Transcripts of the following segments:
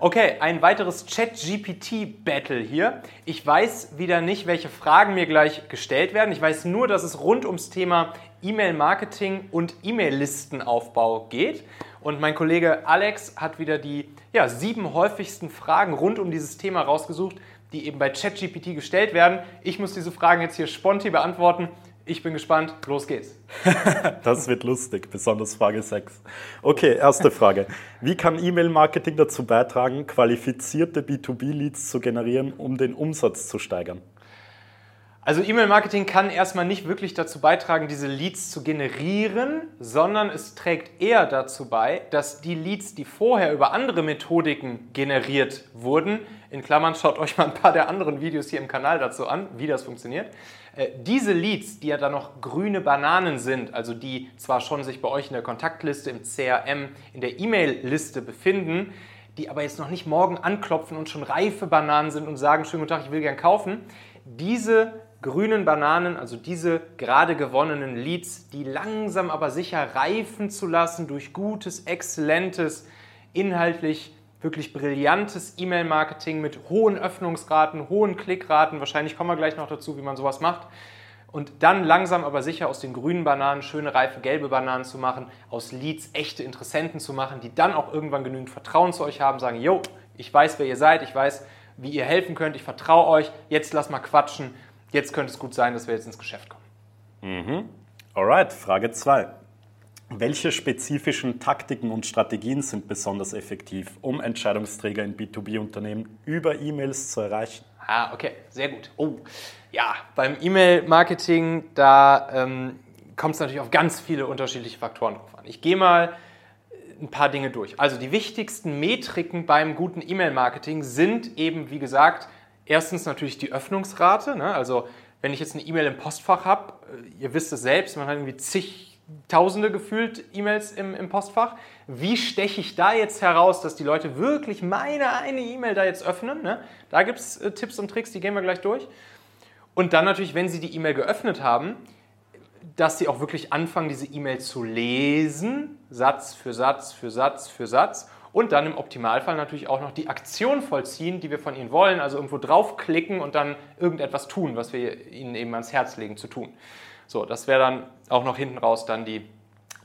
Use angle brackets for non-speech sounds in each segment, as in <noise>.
Okay, ein weiteres Chat-GPT-Battle hier. Ich weiß wieder nicht, welche Fragen mir gleich gestellt werden. Ich weiß nur, dass es rund ums Thema E-Mail-Marketing und E-Mail-Listenaufbau geht. Und mein Kollege Alex hat wieder die ja, sieben häufigsten Fragen rund um dieses Thema rausgesucht, die eben bei ChatGPT gestellt werden. Ich muss diese Fragen jetzt hier spontan beantworten. Ich bin gespannt. Los geht's. <laughs> das wird lustig, besonders Frage 6. Okay, erste Frage. Wie kann E-Mail-Marketing dazu beitragen, qualifizierte B2B-Leads zu generieren, um den Umsatz zu steigern? Also E-Mail-Marketing kann erstmal nicht wirklich dazu beitragen, diese Leads zu generieren, sondern es trägt eher dazu bei, dass die Leads, die vorher über andere Methodiken generiert wurden, in Klammern schaut euch mal ein paar der anderen Videos hier im Kanal dazu an, wie das funktioniert, diese Leads, die ja dann noch grüne Bananen sind, also die zwar schon sich bei euch in der Kontaktliste, im CRM, in der E-Mail-Liste befinden, die aber jetzt noch nicht morgen anklopfen und schon reife Bananen sind und sagen, schönen guten Tag, ich will gern kaufen, diese grünen Bananen, also diese gerade gewonnenen Leads, die langsam aber sicher reifen zu lassen durch gutes, exzellentes, inhaltlich wirklich brillantes E-Mail-Marketing mit hohen Öffnungsraten, hohen Klickraten. Wahrscheinlich kommen wir gleich noch dazu, wie man sowas macht. Und dann langsam aber sicher aus den grünen Bananen schöne, reife, gelbe Bananen zu machen, aus Leads echte Interessenten zu machen, die dann auch irgendwann genügend Vertrauen zu euch haben, sagen, yo, ich weiß, wer ihr seid, ich weiß, wie ihr helfen könnt, ich vertraue euch, jetzt lass mal quatschen, jetzt könnte es gut sein, dass wir jetzt ins Geschäft kommen. Mhm. Alright, Frage 2. Welche spezifischen Taktiken und Strategien sind besonders effektiv, um Entscheidungsträger in B2B-Unternehmen über E-Mails zu erreichen? Ah, okay, sehr gut. Oh, ja, beim E-Mail-Marketing, da ähm, kommt es natürlich auf ganz viele unterschiedliche Faktoren drauf an. Ich gehe mal ein paar Dinge durch. Also die wichtigsten Metriken beim guten E-Mail-Marketing sind eben, wie gesagt, erstens natürlich die Öffnungsrate. Ne? Also wenn ich jetzt eine E-Mail im Postfach habe, äh, ihr wisst es selbst, man hat irgendwie zig Tausende gefühlt E-Mails im, im, Postfach. Wie steche ich da jetzt heraus, dass die Leute wirklich meine eine E-Mail da jetzt öffnen? Ne? Da gibt es äh, Tipps und Tricks, die gehen wir gleich durch. Und dann natürlich, wenn Sie die E-Mail geöffnet haben, dass Sie auch wirklich anfangen, diese E-Mail zu lesen, Satz für Satz für Satz für Satz. Und dann im Optimalfall natürlich auch noch die Aktion vollziehen, die wir von Ihnen wollen. Also irgendwo draufklicken und dann irgendetwas tun, was wir Ihnen eben ans Herz legen zu tun. So, das wäre dann auch noch hinten raus dann die,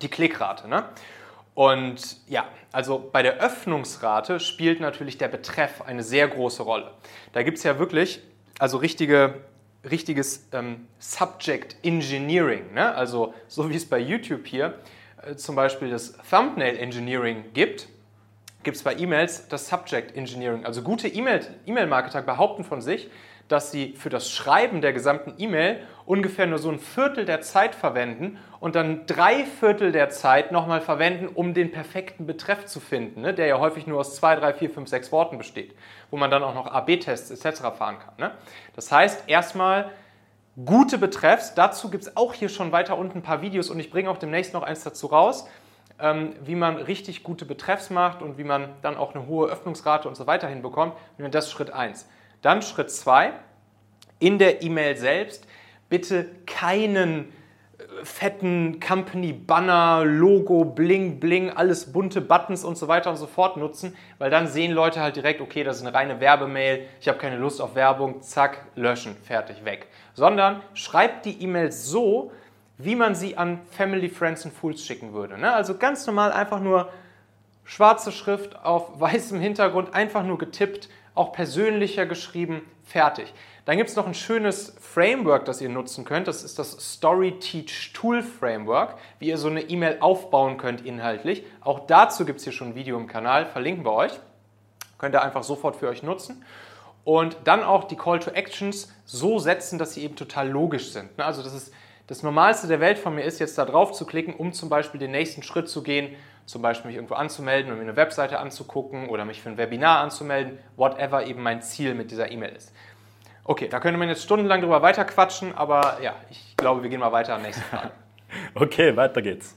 die Klickrate. Ne? Und ja, also bei der Öffnungsrate spielt natürlich der Betreff eine sehr große Rolle. Da gibt es ja wirklich, also richtige, richtiges ähm, Subject Engineering. Ne? Also so wie es bei YouTube hier äh, zum Beispiel das Thumbnail Engineering gibt, gibt es bei E-Mails das Subject Engineering. Also gute E-Mail-Marketer behaupten von sich, dass sie für das Schreiben der gesamten E-Mail ungefähr nur so ein Viertel der Zeit verwenden und dann drei Viertel der Zeit nochmal verwenden, um den perfekten Betreff zu finden, ne, der ja häufig nur aus zwei, drei, vier, fünf, sechs Worten besteht, wo man dann auch noch AB-Tests etc. fahren kann. Ne? Das heißt, erstmal gute Betreffs, dazu gibt es auch hier schon weiter unten ein paar Videos und ich bringe auch demnächst noch eins dazu raus, ähm, wie man richtig gute Betreffs macht und wie man dann auch eine hohe Öffnungsrate und so weiter hinbekommt. Das ist Schritt 1. Dann Schritt 2, in der E-Mail selbst bitte keinen äh, fetten Company-Banner, Logo, Bling, Bling, alles bunte Buttons und so weiter und so fort nutzen, weil dann sehen Leute halt direkt, okay, das ist eine reine Werbemail, ich habe keine Lust auf Werbung, zack, löschen, fertig, weg. Sondern schreibt die E-Mails so, wie man sie an Family, Friends und Fools schicken würde. Ne? Also ganz normal einfach nur schwarze Schrift auf <laughs> weißem Hintergrund, einfach nur getippt, auch persönlicher geschrieben, fertig. Dann gibt es noch ein schönes Framework, das ihr nutzen könnt. Das ist das Story Teach Tool Framework, wie ihr so eine E-Mail aufbauen könnt inhaltlich. Auch dazu gibt es hier schon ein Video im Kanal, verlinken wir euch. Könnt ihr einfach sofort für euch nutzen. Und dann auch die Call to Actions so setzen, dass sie eben total logisch sind. Ne, also das ist das Normalste der Welt von mir ist, jetzt da drauf zu klicken, um zum Beispiel den nächsten Schritt zu gehen, zum Beispiel mich irgendwo anzumelden und mir eine Webseite anzugucken oder mich für ein Webinar anzumelden, whatever eben mein Ziel mit dieser E-Mail ist. Okay, da könnte man jetzt stundenlang drüber weiterquatschen, aber ja, ich glaube, wir gehen mal weiter an nächste Frage. <laughs> okay, weiter geht's.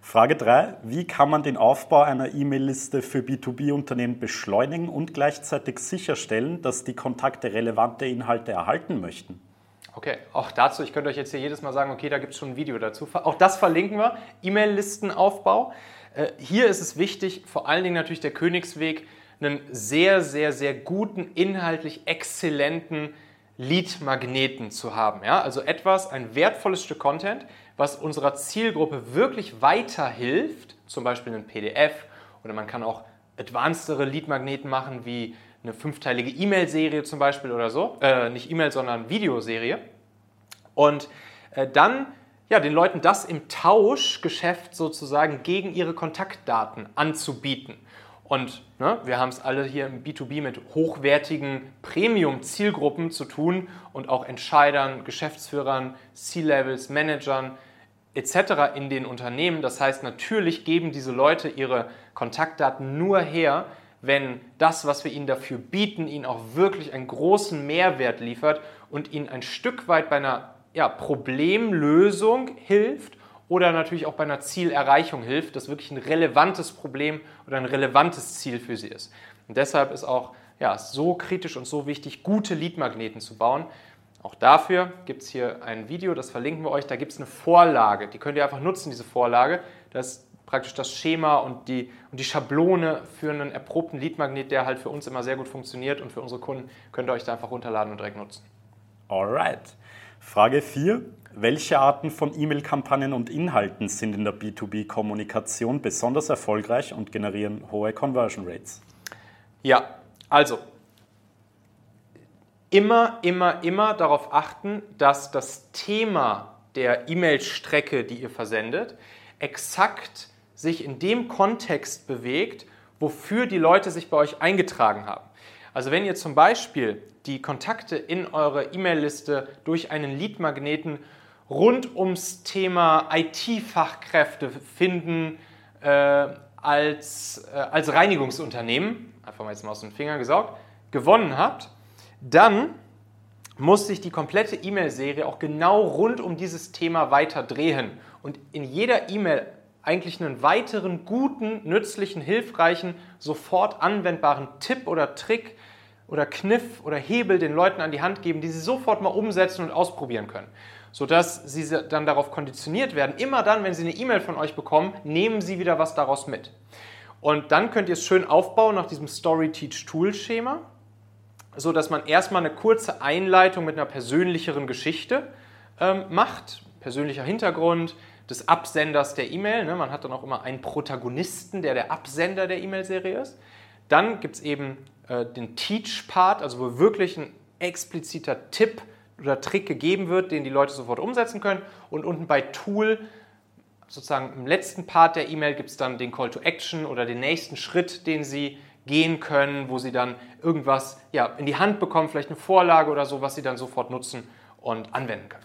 Frage 3. Wie kann man den Aufbau einer E-Mail-Liste für B2B-Unternehmen beschleunigen und gleichzeitig sicherstellen, dass die Kontakte relevante Inhalte erhalten möchten? Okay, auch dazu, ich könnte euch jetzt hier jedes Mal sagen, okay, da gibt es schon ein Video dazu. Auch das verlinken wir. E-Mail-Listenaufbau. Äh, hier ist es wichtig, vor allen Dingen natürlich der Königsweg, einen sehr, sehr, sehr guten, inhaltlich exzellenten Lead-Magneten zu haben. Ja? Also etwas, ein wertvolles Stück Content, was unserer Zielgruppe wirklich weiterhilft, zum Beispiel ein PDF oder man kann auch advancedere Lead-Magneten machen, wie eine fünfteilige E-Mail-Serie zum Beispiel oder so. Äh, nicht E-Mail, sondern Videoserie. Und äh, dann ja, den Leuten das im Tauschgeschäft sozusagen gegen ihre Kontaktdaten anzubieten. Und ne, wir haben es alle hier im B2B mit hochwertigen Premium-Zielgruppen zu tun und auch Entscheidern, Geschäftsführern, C-Levels, Managern etc. in den Unternehmen. Das heißt, natürlich geben diese Leute ihre Kontaktdaten nur her, wenn das, was wir ihnen dafür bieten, ihnen auch wirklich einen großen Mehrwert liefert und ihnen ein Stück weit bei einer ja, Problemlösung hilft oder natürlich auch bei einer Zielerreichung hilft, das wirklich ein relevantes Problem oder ein relevantes Ziel für sie ist. Und deshalb ist auch ja, so kritisch und so wichtig, gute Leadmagneten zu bauen. Auch dafür gibt es hier ein Video, das verlinken wir euch. Da gibt es eine Vorlage, die könnt ihr einfach nutzen, diese Vorlage. Das ist praktisch das Schema und die, und die Schablone für einen erprobten Leadmagnet, der halt für uns immer sehr gut funktioniert und für unsere Kunden könnt ihr euch da einfach runterladen und direkt nutzen. Alright. Frage 4. Welche Arten von E-Mail-Kampagnen und Inhalten sind in der B2B-Kommunikation besonders erfolgreich und generieren hohe Conversion Rates? Ja, also immer, immer, immer darauf achten, dass das Thema der E-Mail-Strecke, die ihr versendet, exakt sich in dem Kontext bewegt, wofür die Leute sich bei euch eingetragen haben. Also wenn ihr zum Beispiel die Kontakte in eure E-Mail-Liste durch einen Lead-Magneten rund ums Thema IT-Fachkräfte finden äh, als, äh, als Reinigungsunternehmen, einfach mal jetzt mal aus den Fingern gesaugt, gewonnen habt, dann muss sich die komplette E-Mail-Serie auch genau rund um dieses Thema weiter drehen. Und in jeder E-Mail eigentlich einen weiteren guten, nützlichen, hilfreichen, sofort anwendbaren Tipp oder Trick oder Kniff oder Hebel den Leuten an die Hand geben, die sie sofort mal umsetzen und ausprobieren können. Sodass sie dann darauf konditioniert werden, immer dann, wenn sie eine E-Mail von euch bekommen, nehmen sie wieder was daraus mit. Und dann könnt ihr es schön aufbauen nach diesem Story Teach Tool Schema, so dass man erstmal eine kurze Einleitung mit einer persönlicheren Geschichte ähm, macht, persönlicher Hintergrund des Absenders der E-Mail. Ne? Man hat dann auch immer einen Protagonisten, der der Absender der E-Mail-Serie ist. Dann gibt es eben äh, den Teach-Part, also wo wirklich ein expliziter Tipp oder Trick gegeben wird, den die Leute sofort umsetzen können. Und unten bei Tool, sozusagen im letzten Part der E-Mail, gibt es dann den Call to Action oder den nächsten Schritt, den Sie gehen können, wo Sie dann irgendwas ja, in die Hand bekommen, vielleicht eine Vorlage oder so, was Sie dann sofort nutzen und anwenden können.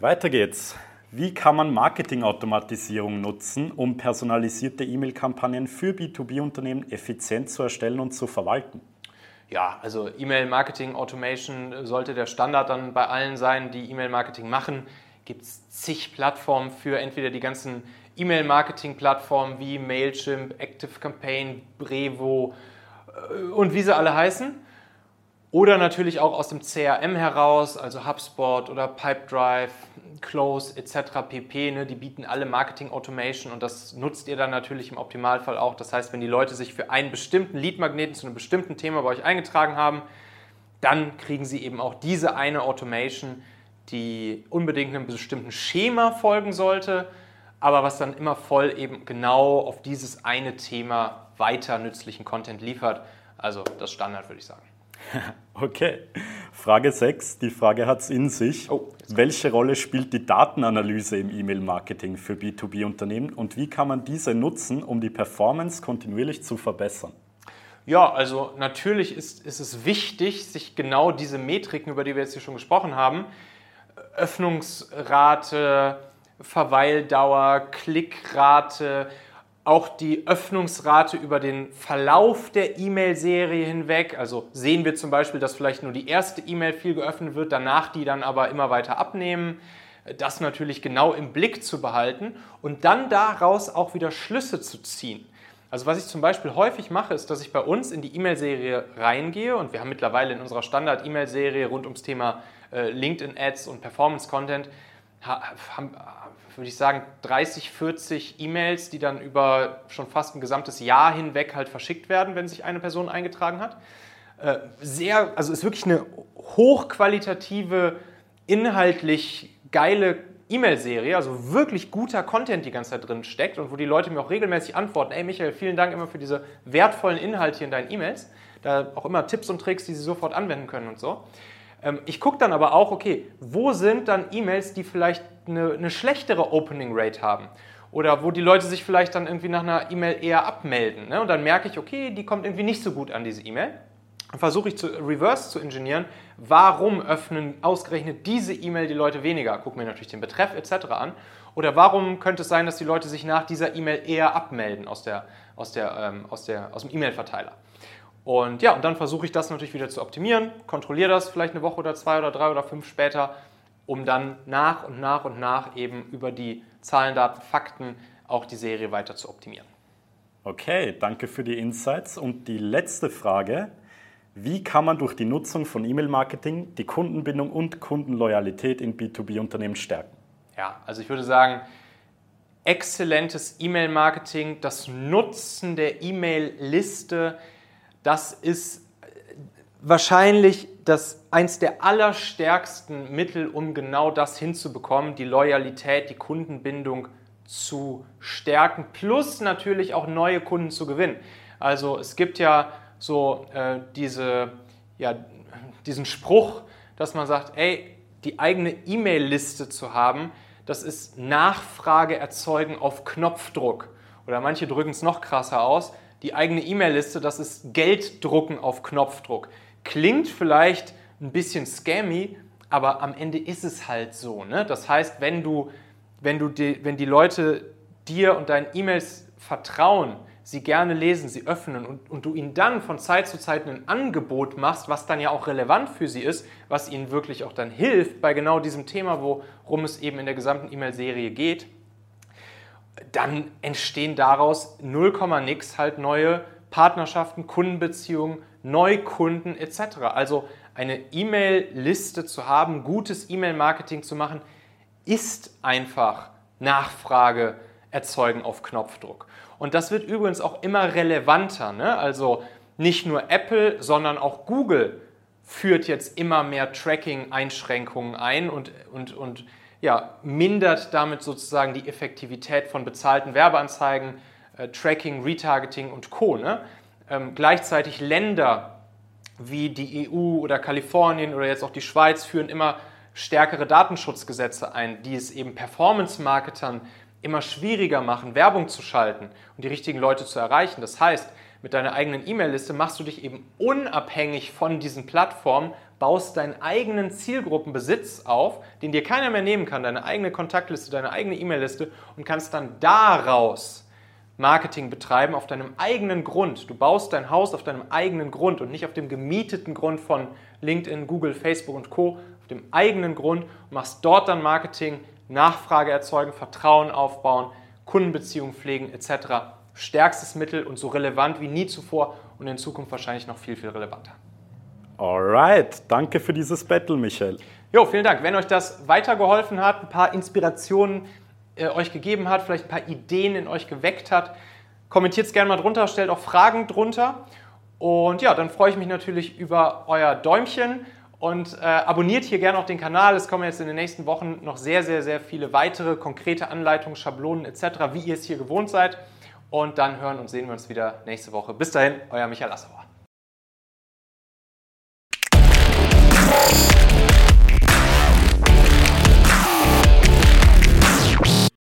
weiter geht's. Wie kann man Marketingautomatisierung nutzen, um personalisierte E-Mail-Kampagnen für B2B-Unternehmen effizient zu erstellen und zu verwalten? Ja, also E-Mail-Marketing-Automation sollte der Standard dann bei allen sein, die E-Mail-Marketing machen. Gibt es zig Plattformen für entweder die ganzen E-Mail-Marketing-Plattformen wie Mailchimp, ActiveCampaign, Brevo äh, und wie sie alle heißen. Oder natürlich auch aus dem CRM heraus, also HubSpot oder Pipedrive, Close etc. pp. Ne, die bieten alle Marketing Automation und das nutzt ihr dann natürlich im Optimalfall auch. Das heißt, wenn die Leute sich für einen bestimmten Lead-Magneten zu einem bestimmten Thema bei euch eingetragen haben, dann kriegen sie eben auch diese eine Automation, die unbedingt einem bestimmten Schema folgen sollte, aber was dann immer voll eben genau auf dieses eine Thema weiter nützlichen Content liefert. Also das Standard, würde ich sagen. <laughs> Okay. Frage 6. Die Frage hat es in sich. Oh, Welche Rolle spielt die Datenanalyse im E-Mail-Marketing für B2B-Unternehmen und wie kann man diese nutzen, um die Performance kontinuierlich zu verbessern? Ja, also natürlich ist, ist es wichtig, sich genau diese Metriken, über die wir jetzt hier schon gesprochen haben, Öffnungsrate, Verweildauer, Klickrate, auch die Öffnungsrate über den Verlauf der E-Mail-Serie hinweg. Also sehen wir zum Beispiel, dass vielleicht nur die erste E-Mail viel geöffnet wird, danach die dann aber immer weiter abnehmen. Das natürlich genau im Blick zu behalten und dann daraus auch wieder Schlüsse zu ziehen. Also was ich zum Beispiel häufig mache, ist, dass ich bei uns in die E-Mail-Serie reingehe und wir haben mittlerweile in unserer Standard-E-Mail-Serie rund ums Thema äh, LinkedIn-Ads und Performance-Content haben, würde ich sagen, 30, 40 E-Mails, die dann über schon fast ein gesamtes Jahr hinweg halt verschickt werden, wenn sich eine Person eingetragen hat. Äh, sehr, also ist wirklich eine hochqualitative, inhaltlich geile E-Mail-Serie, also wirklich guter Content die ganze Zeit drin steckt und wo die Leute mir auch regelmäßig antworten, ey Michael, vielen Dank immer für diese wertvollen Inhalte in deinen E-Mails. Da auch immer Tipps und Tricks, die sie sofort anwenden können und so. Ähm, ich gucke dann aber auch, okay, wo sind dann E-Mails, die vielleicht eine, eine schlechtere Opening Rate haben? Oder wo die Leute sich vielleicht dann irgendwie nach einer E-Mail eher abmelden. Ne? Und dann merke ich, okay, die kommt irgendwie nicht so gut an, diese E-Mail. Versuche ich zu reverse zu ingenieren, warum öffnen ausgerechnet diese E-Mail die Leute weniger? Gucken mir natürlich den Betreff etc. an. Oder warum könnte es sein, dass die Leute sich nach dieser E-Mail eher abmelden aus, der, aus, der, ähm, aus, der, aus dem E-Mail-Verteiler? Und ja, und dann versuche ich das natürlich wieder zu optimieren, kontrolliere das vielleicht eine Woche oder zwei oder drei oder fünf später, um dann nach und nach und nach eben über die Zahlen, Daten, Fakten auch die Serie weiter zu optimieren. Okay, danke für die Insights. Und die letzte Frage, wie kann man durch die Nutzung von E-Mail-Marketing die Kundenbindung und Kundenloyalität in B2B-Unternehmen stärken? Ja, also ich würde sagen, exzellentes E-Mail-Marketing, das Nutzen der E-Mail-Liste, das ist wahrscheinlich das eins der allerstärksten Mittel, um genau das hinzubekommen, die Loyalität, die Kundenbindung zu stärken, plus natürlich auch neue Kunden zu gewinnen. Also es gibt ja so äh, diese, ja, diesen Spruch, dass man sagt, ey, die eigene E-Mail-Liste zu haben, das ist Nachfrage erzeugen auf Knopfdruck. Oder manche drücken es noch krasser aus, die eigene E-Mail-Liste, das ist Geld drucken auf Knopfdruck. Klingt vielleicht ein bisschen scammy, aber am Ende ist es halt so. Ne? Das heißt, wenn, du, wenn, du die, wenn die Leute dir und deinen E-Mails vertrauen, sie gerne lesen, sie öffnen und, und du ihnen dann von Zeit zu Zeit ein Angebot machst, was dann ja auch relevant für sie ist, was ihnen wirklich auch dann hilft bei genau diesem Thema, worum es eben in der gesamten E-Mail-Serie geht, dann entstehen daraus 0, nix halt neue Partnerschaften, Kundenbeziehungen, Neukunden etc. Also eine E-Mail-Liste zu haben, gutes E-Mail-Marketing zu machen, ist einfach Nachfrage erzeugen auf Knopfdruck. Und das wird übrigens auch immer relevanter. Ne? Also nicht nur Apple, sondern auch Google führt jetzt immer mehr Tracking-Einschränkungen ein und, und, und ja, mindert damit sozusagen die Effektivität von bezahlten Werbeanzeigen, äh, Tracking, Retargeting und Co. Ne? Ähm, gleichzeitig Länder wie die EU oder Kalifornien oder jetzt auch die Schweiz führen immer stärkere Datenschutzgesetze ein, die es eben Performance-Marketern immer schwieriger machen, Werbung zu schalten und die richtigen Leute zu erreichen. Das heißt, mit deiner eigenen E-Mail-Liste machst du dich eben unabhängig von diesen Plattformen, baust deinen eigenen Zielgruppenbesitz auf, den dir keiner mehr nehmen kann, deine eigene Kontaktliste, deine eigene E-Mail-Liste und kannst dann daraus Marketing betreiben auf deinem eigenen Grund. Du baust dein Haus auf deinem eigenen Grund und nicht auf dem gemieteten Grund von LinkedIn, Google, Facebook und Co. Auf dem eigenen Grund und machst dort dann Marketing, Nachfrage erzeugen, Vertrauen aufbauen, Kundenbeziehungen pflegen etc. Stärkstes Mittel und so relevant wie nie zuvor und in Zukunft wahrscheinlich noch viel, viel relevanter. Alright, danke für dieses Battle, Michael. Jo, vielen Dank. Wenn euch das weitergeholfen hat, ein paar Inspirationen äh, euch gegeben hat, vielleicht ein paar Ideen in euch geweckt hat, kommentiert es gerne mal drunter, stellt auch Fragen drunter. Und ja, dann freue ich mich natürlich über euer Däumchen Und äh, abonniert hier gerne auch den Kanal. Es kommen jetzt in den nächsten Wochen noch sehr, sehr, sehr viele weitere konkrete Anleitungen, Schablonen etc., wie ihr es hier gewohnt seid. Und dann hören und sehen wir uns wieder nächste Woche. Bis dahin, euer Michael Assauer.